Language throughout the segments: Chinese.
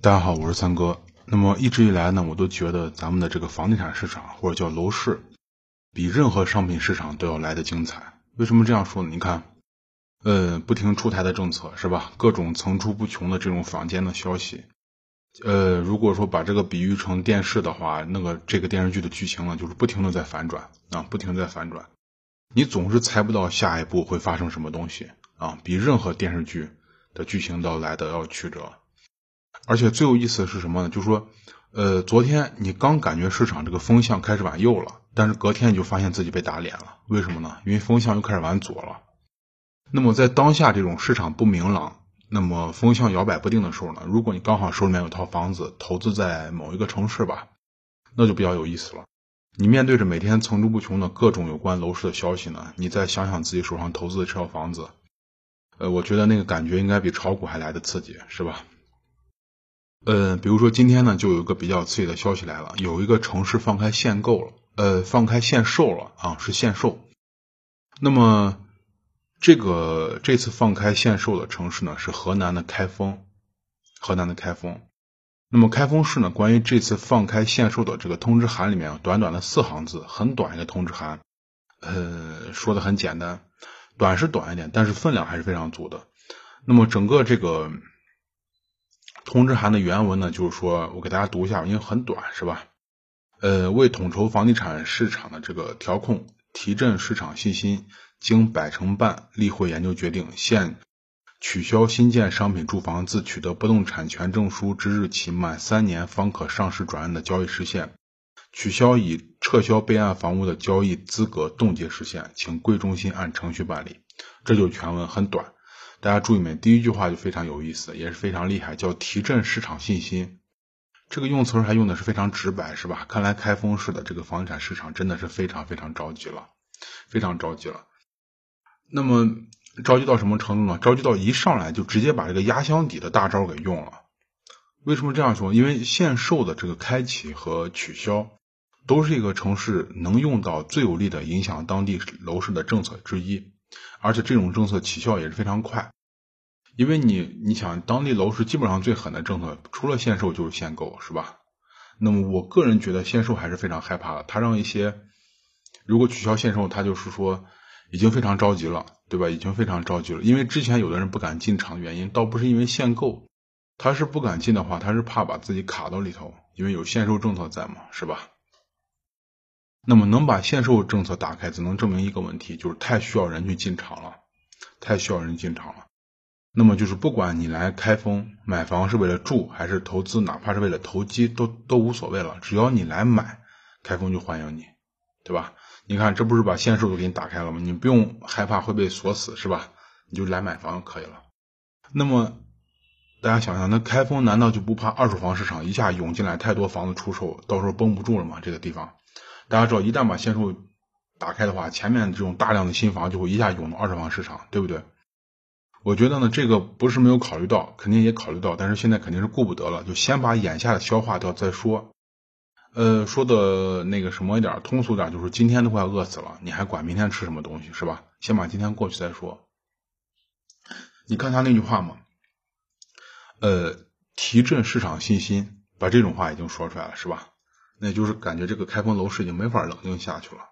大家好，我是三哥。那么一直以来呢，我都觉得咱们的这个房地产市场或者叫楼市，比任何商品市场都要来的精彩。为什么这样说呢？你看，呃，不停出台的政策是吧？各种层出不穷的这种坊间的消息。呃，如果说把这个比喻成电视的话，那个这个电视剧的剧情呢，就是不停的在反转啊，不停在反转。你总是猜不到下一步会发生什么东西啊，比任何电视剧的剧情都来的要曲折。而且最有意思的是什么呢？就是说，呃，昨天你刚感觉市场这个风向开始往右了，但是隔天你就发现自己被打脸了。为什么呢？因为风向又开始往左了。那么在当下这种市场不明朗、那么风向摇摆不定的时候呢，如果你刚好手里面有套房子，投资在某一个城市吧，那就比较有意思了。你面对着每天层出不穷的各种有关楼市的消息呢，你再想想自己手上投资的这套房子，呃，我觉得那个感觉应该比炒股还来的刺激，是吧？呃，比如说今天呢，就有一个比较刺激的消息来了，有一个城市放开限购了，呃，放开限售了啊，是限售。那么这个这次放开限售的城市呢，是河南的开封，河南的开封。那么开封市呢，关于这次放开限售的这个通知函里面，短短的四行字，很短一个通知函，呃，说的很简单，短是短一点，但是分量还是非常足的。那么整个这个。通知函的原文呢，就是说我给大家读一下，因为很短，是吧？呃，为统筹房地产市场的这个调控，提振市场信心，经百城办例会研究决定，现取消新建商品住房自取得不动产权证书之日起满三年方可上市转让的交易时限，取消已撤销备案房屋的交易资格冻结时限，请贵中心按程序办理。这就是全文，很短。大家注意没？第一句话就非常有意思，也是非常厉害，叫提振市场信心。这个用词还用的是非常直白，是吧？看来开封市的这个房地产市场真的是非常非常着急了，非常着急了。那么着急到什么程度呢？着急到一上来就直接把这个压箱底的大招给用了。为什么这样说？因为限售的这个开启和取消，都是一个城市能用到最有力的影响当地楼市的政策之一。而且这种政策起效也是非常快，因为你你想当地楼市基本上最狠的政策，除了限售就是限购，是吧？那么我个人觉得限售还是非常害怕的，他让一些如果取消限售，他就是说已经非常着急了，对吧？已经非常着急了，因为之前有的人不敢进场的原因，倒不是因为限购，他是不敢进的话，他是怕把自己卡到里头，因为有限售政策在嘛，是吧？那么能把限售政策打开，只能证明一个问题，就是太需要人去进场了，太需要人进场了。那么就是不管你来开封买房是为了住还是投资，哪怕是为了投机，都都无所谓了。只要你来买，开封就欢迎你，对吧？你看这不是把限售都给你打开了吗？你不用害怕会被锁死，是吧？你就来买房就可以了。那么大家想想，那开封难道就不怕二手房市场一下涌进来太多房子出售，到时候绷不住了吗？这个地方？大家知道，一旦把限售打开的话，前面这种大量的新房就会一下涌到二手房市场，对不对？我觉得呢，这个不是没有考虑到，肯定也考虑到，但是现在肯定是顾不得了，就先把眼下的消化掉再说。呃，说的那个什么一点，通俗点，就是今天都快饿死了，你还管明天吃什么东西是吧？先把今天过去再说。你看他那句话嘛，呃，提振市场信心，把这种话已经说出来了，是吧？那就是感觉这个开封楼市已经没法冷静下去了。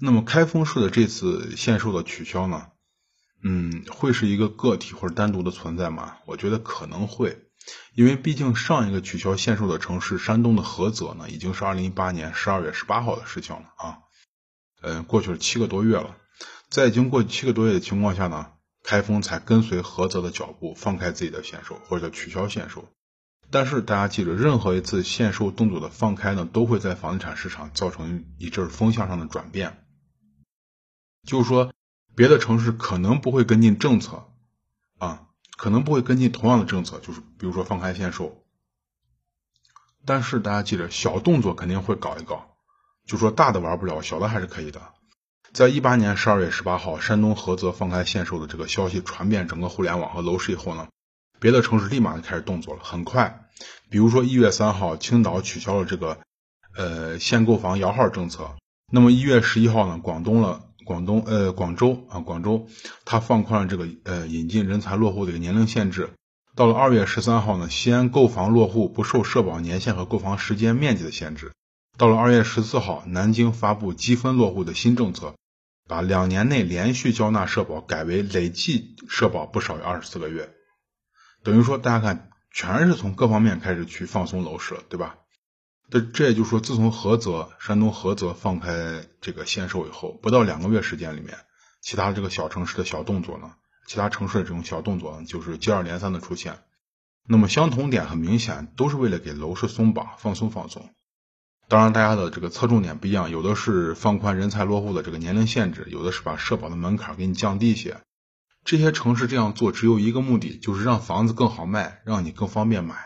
那么开封市的这次限售的取消呢？嗯，会是一个个体或者单独的存在吗？我觉得可能会，因为毕竟上一个取消限售的城市山东的菏泽呢，已经是二零一八年十二月十八号的事情了啊。嗯，过去了七个多月了，在已经过七个多月的情况下呢，开封才跟随菏泽的脚步放开自己的限售或者叫取消限售。但是大家记住，任何一次限售动作的放开呢，都会在房地产市场造成一阵风向上的转变。就是说，别的城市可能不会跟进政策，啊，可能不会跟进同样的政策，就是比如说放开限售。但是大家记着，小动作肯定会搞一搞。就说大的玩不了，小的还是可以的。在一八年十二月十八号，山东菏泽放开限售的这个消息传遍整个互联网和楼市以后呢？别的城市立马就开始动作了，很快。比如说一月三号，青岛取消了这个呃限购房摇号政策。那么一月十一号呢，广东了广东呃广州啊广州，它放宽了这个呃引进人才落户的一个年龄限制。到了二月十三号呢，西安购房落户不受社保年限和购房时间面积的限制。到了二月十四号，南京发布积分落户的新政策，把两年内连续交纳社保改为累计社保不少于二十四个月。等于说，大家看，全是从各方面开始去放松楼市了，对吧？这这也就是说，自从菏泽、山东菏泽放开这个限售以后，不到两个月时间里面，其他这个小城市的小动作呢，其他城市的这种小动作呢，就是接二连三的出现。那么相同点很明显，都是为了给楼市松绑、放松放松。当然，大家的这个侧重点不一样，有的是放宽人才落户的这个年龄限制，有的是把社保的门槛给你降低一些。这些城市这样做只有一个目的，就是让房子更好卖，让你更方便买。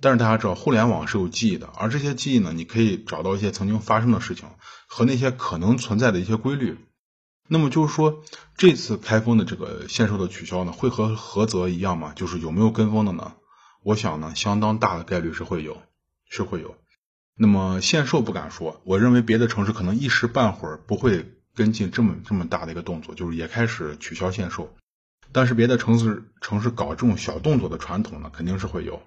但是大家知道，互联网是有记忆的，而这些记忆呢，你可以找到一些曾经发生的事情和那些可能存在的一些规律。那么就是说，这次开封的这个限售的取消呢，会和菏泽一样吗？就是有没有跟风的呢？我想呢，相当大的概率是会有，是会有。那么限售不敢说，我认为别的城市可能一时半会儿不会跟进这么这么大的一个动作，就是也开始取消限售。但是别的城市城市搞这种小动作的传统呢，肯定是会有。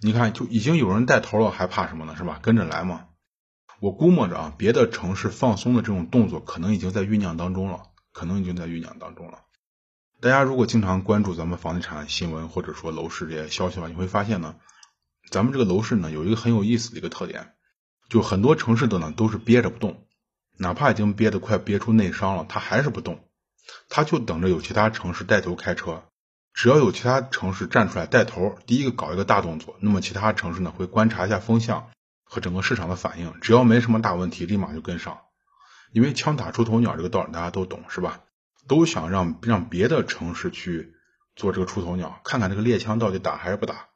你看，就已经有人带头了，还怕什么呢？是吧？跟着来嘛。我估摸着啊，别的城市放松的这种动作，可能已经在酝酿当中了，可能已经在酝酿当中了。大家如果经常关注咱们房地产新闻或者说楼市这些消息的话，你会发现呢。咱们这个楼市呢，有一个很有意思的一个特点，就很多城市的呢都是憋着不动，哪怕已经憋得快憋出内伤了，他还是不动，他就等着有其他城市带头开车。只要有其他城市站出来带头，第一个搞一个大动作，那么其他城市呢会观察一下风向和整个市场的反应，只要没什么大问题，立马就跟上。因为枪打出头鸟这个道理大家都懂，是吧？都想让让别的城市去做这个出头鸟，看看这个猎枪到底打还是不打。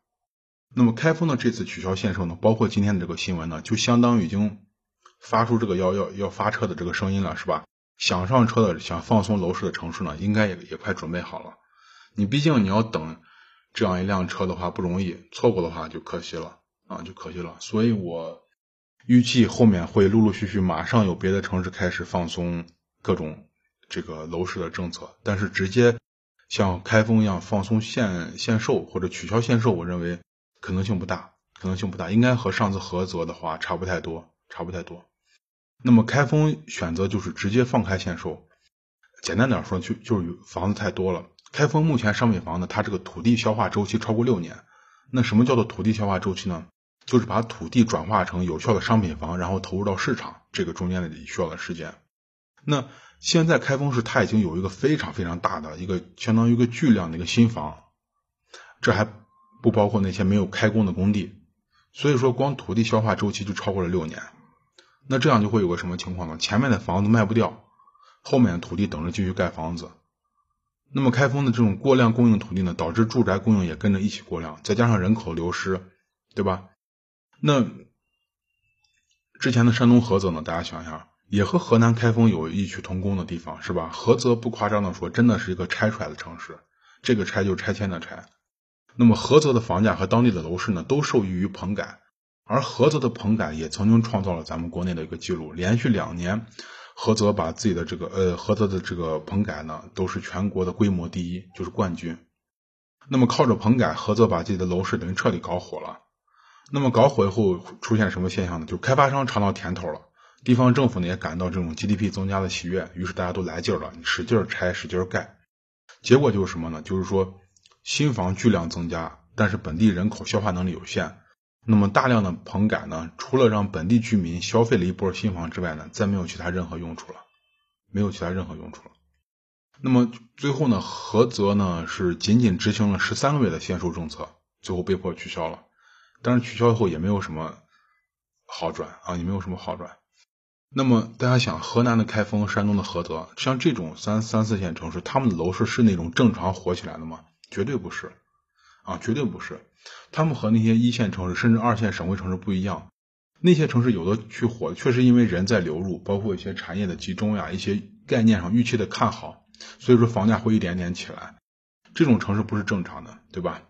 那么开封的这次取消限售呢，包括今天的这个新闻呢，就相当于已经发出这个要要要发车的这个声音了，是吧？想上车的想放松楼市的城市呢，应该也也快准备好了。你毕竟你要等这样一辆车的话不容易，错过的话就可惜了啊，就可惜了。所以我预计后面会陆陆续续马上有别的城市开始放松各种这个楼市的政策，但是直接像开封一样放松限限售或者取消限售，我认为。可能性不大，可能性不大，应该和上次合作的话差不太多，差不太多。那么开封选择就是直接放开限售，简单点说就就是房子太多了。开封目前商品房呢，它这个土地消化周期超过六年。那什么叫做土地消化周期呢？就是把土地转化成有效的商品房，然后投入到市场，这个中间的需要的时间。那现在开封市它已经有一个非常非常大的一个相当于一个巨量的一个新房，这还。不包括那些没有开工的工地，所以说光土地消化周期就超过了六年，那这样就会有个什么情况呢？前面的房子卖不掉，后面的土地等着继续盖房子，那么开封的这种过量供应土地呢，导致住宅供应也跟着一起过量，再加上人口流失，对吧？那之前的山东菏泽呢，大家想一下，也和河南开封有异曲同工的地方，是吧？菏泽不夸张的说，真的是一个拆出来的城市，这个拆就是拆迁的拆。那么菏泽的房价和当地的楼市呢，都受益于棚改，而菏泽的棚改也曾经创造了咱们国内的一个记录，连续两年，菏泽把自己的这个呃菏泽的这个棚改呢，都是全国的规模第一，就是冠军。那么靠着棚改，菏泽把自己的楼市等于彻底搞火了。那么搞火以后出现什么现象呢？就开发商尝到甜头了，地方政府呢也感到这种 GDP 增加的喜悦，于是大家都来劲了，你使劲拆，使劲盖。结果就是什么呢？就是说。新房巨量增加，但是本地人口消化能力有限。那么大量的棚改呢，除了让本地居民消费了一波新房之外呢，再没有其他任何用处了，没有其他任何用处了。那么最后呢，菏泽呢是仅仅执行了十三个月的限售政策，最后被迫取消了。但是取消以后也没有什么好转啊，也没有什么好转。那么大家想，河南的开封、山东的菏泽，像这种三三四线城市，他们的楼市是那种正常火起来的吗？绝对不是，啊，绝对不是。他们和那些一线城市甚至二线省会城市不一样。那些城市有的去火，确实因为人在流入，包括一些产业的集中呀，一些概念上预期的看好，所以说房价会一点点起来。这种城市不是正常的，对吧？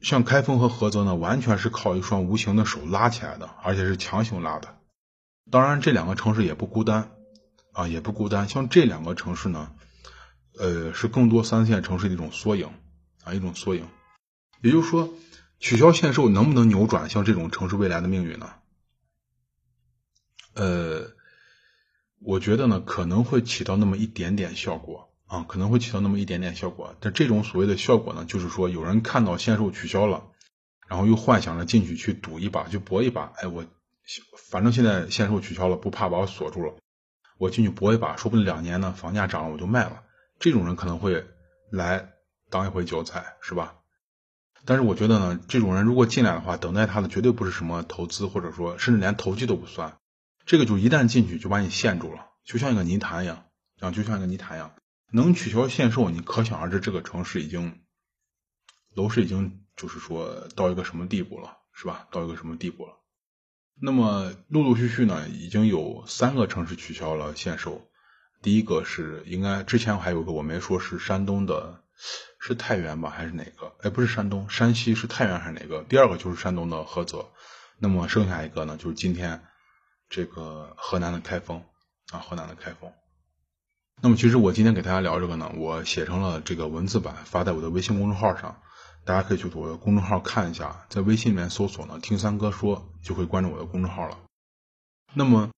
像开封和菏泽呢，完全是靠一双无形的手拉起来的，而且是强行拉的。当然，这两个城市也不孤单，啊，也不孤单。像这两个城市呢。呃，是更多三线城市的一种缩影，啊，一种缩影。也就是说，取消限售能不能扭转像这种城市未来的命运呢？呃，我觉得呢，可能会起到那么一点点效果啊，可能会起到那么一点点效果。但这种所谓的效果呢，就是说有人看到限售取消了，然后又幻想着进去去赌一把，去搏一把。哎，我反正现在限售取消了，不怕把我锁住了，我进去搏一把，说不定两年呢，房价涨了我就卖了。这种人可能会来当一回韭菜，是吧？但是我觉得呢，这种人如果进来的话，等待他的绝对不是什么投资，或者说甚至连投机都不算。这个就一旦进去就把你陷住了，就像一个泥潭一样，啊，就像一个泥潭一样。能取消限售，你可想而知这个城市已经楼市已经就是说到一个什么地步了，是吧？到一个什么地步了？那么陆陆续续呢，已经有三个城市取消了限售。第一个是应该之前还有个我没说是山东的，是太原吧还是哪个？哎，不是山东，山西是太原还是哪个？第二个就是山东的菏泽。那么剩下一个呢，就是今天。这个河南的开封啊，河南的开封。那么其实我今天给大家聊这个呢，我写成了这个文字版，发在我的微信公众号上，大家可以去我的公众号看一下，在微信里面搜索呢“听三哥说”，就会关注我的公众号了。那么，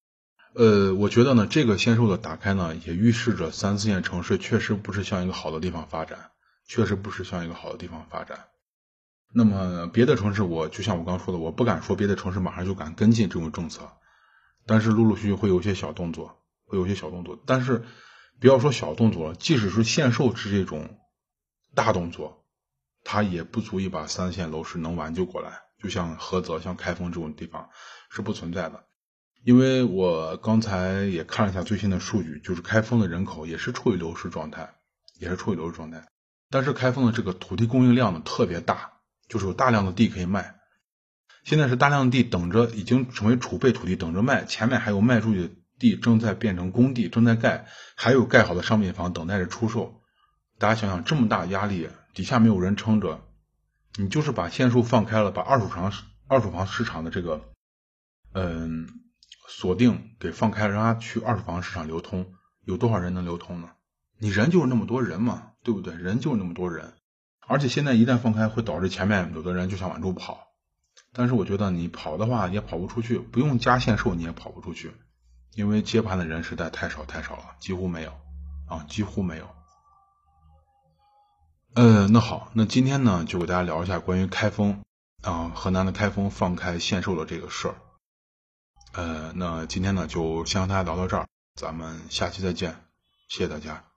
呃，我觉得呢，这个限售的打开呢，也预示着三四线城市确实不是向一个好的地方发展，确实不是向一个好的地方发展。那么别的城市，我就像我刚说的，我不敢说别的城市马上就敢跟进这种政策。但是陆陆续续会有一些小动作，会有一些小动作。但是不要说小动作了，即使是限售是这种大动作，它也不足以把三线楼市能挽救过来。就像菏泽、像开封这种地方是不存在的。因为我刚才也看了一下最新的数据，就是开封的人口也是处于流失状态，也是处于流失状态。但是开封的这个土地供应量呢特别大，就是有大量的地可以卖。现在是大量地等着，已经成为储备土地等着卖，前面还有卖出去的地正在变成工地，正在盖，还有盖好的商品房等待着出售。大家想想，这么大压力，底下没有人撑着，你就是把限售放开了，把二手房二手房市场的这个嗯锁定给放开，让它去二手房市场流通，有多少人能流通呢？你人就是那么多人嘛，对不对？人就是那么多人，而且现在一旦放开，会导致前面有的人就想往出跑。但是我觉得你跑的话也跑不出去，不用加限售你也跑不出去，因为接盘的人实在太少太少了，几乎没有啊，几乎没有。呃，那好，那今天呢就给大家聊一下关于开封啊，河南的开封放开限售的这个事儿。呃，那今天呢就先和大家聊到这儿，咱们下期再见，谢谢大家。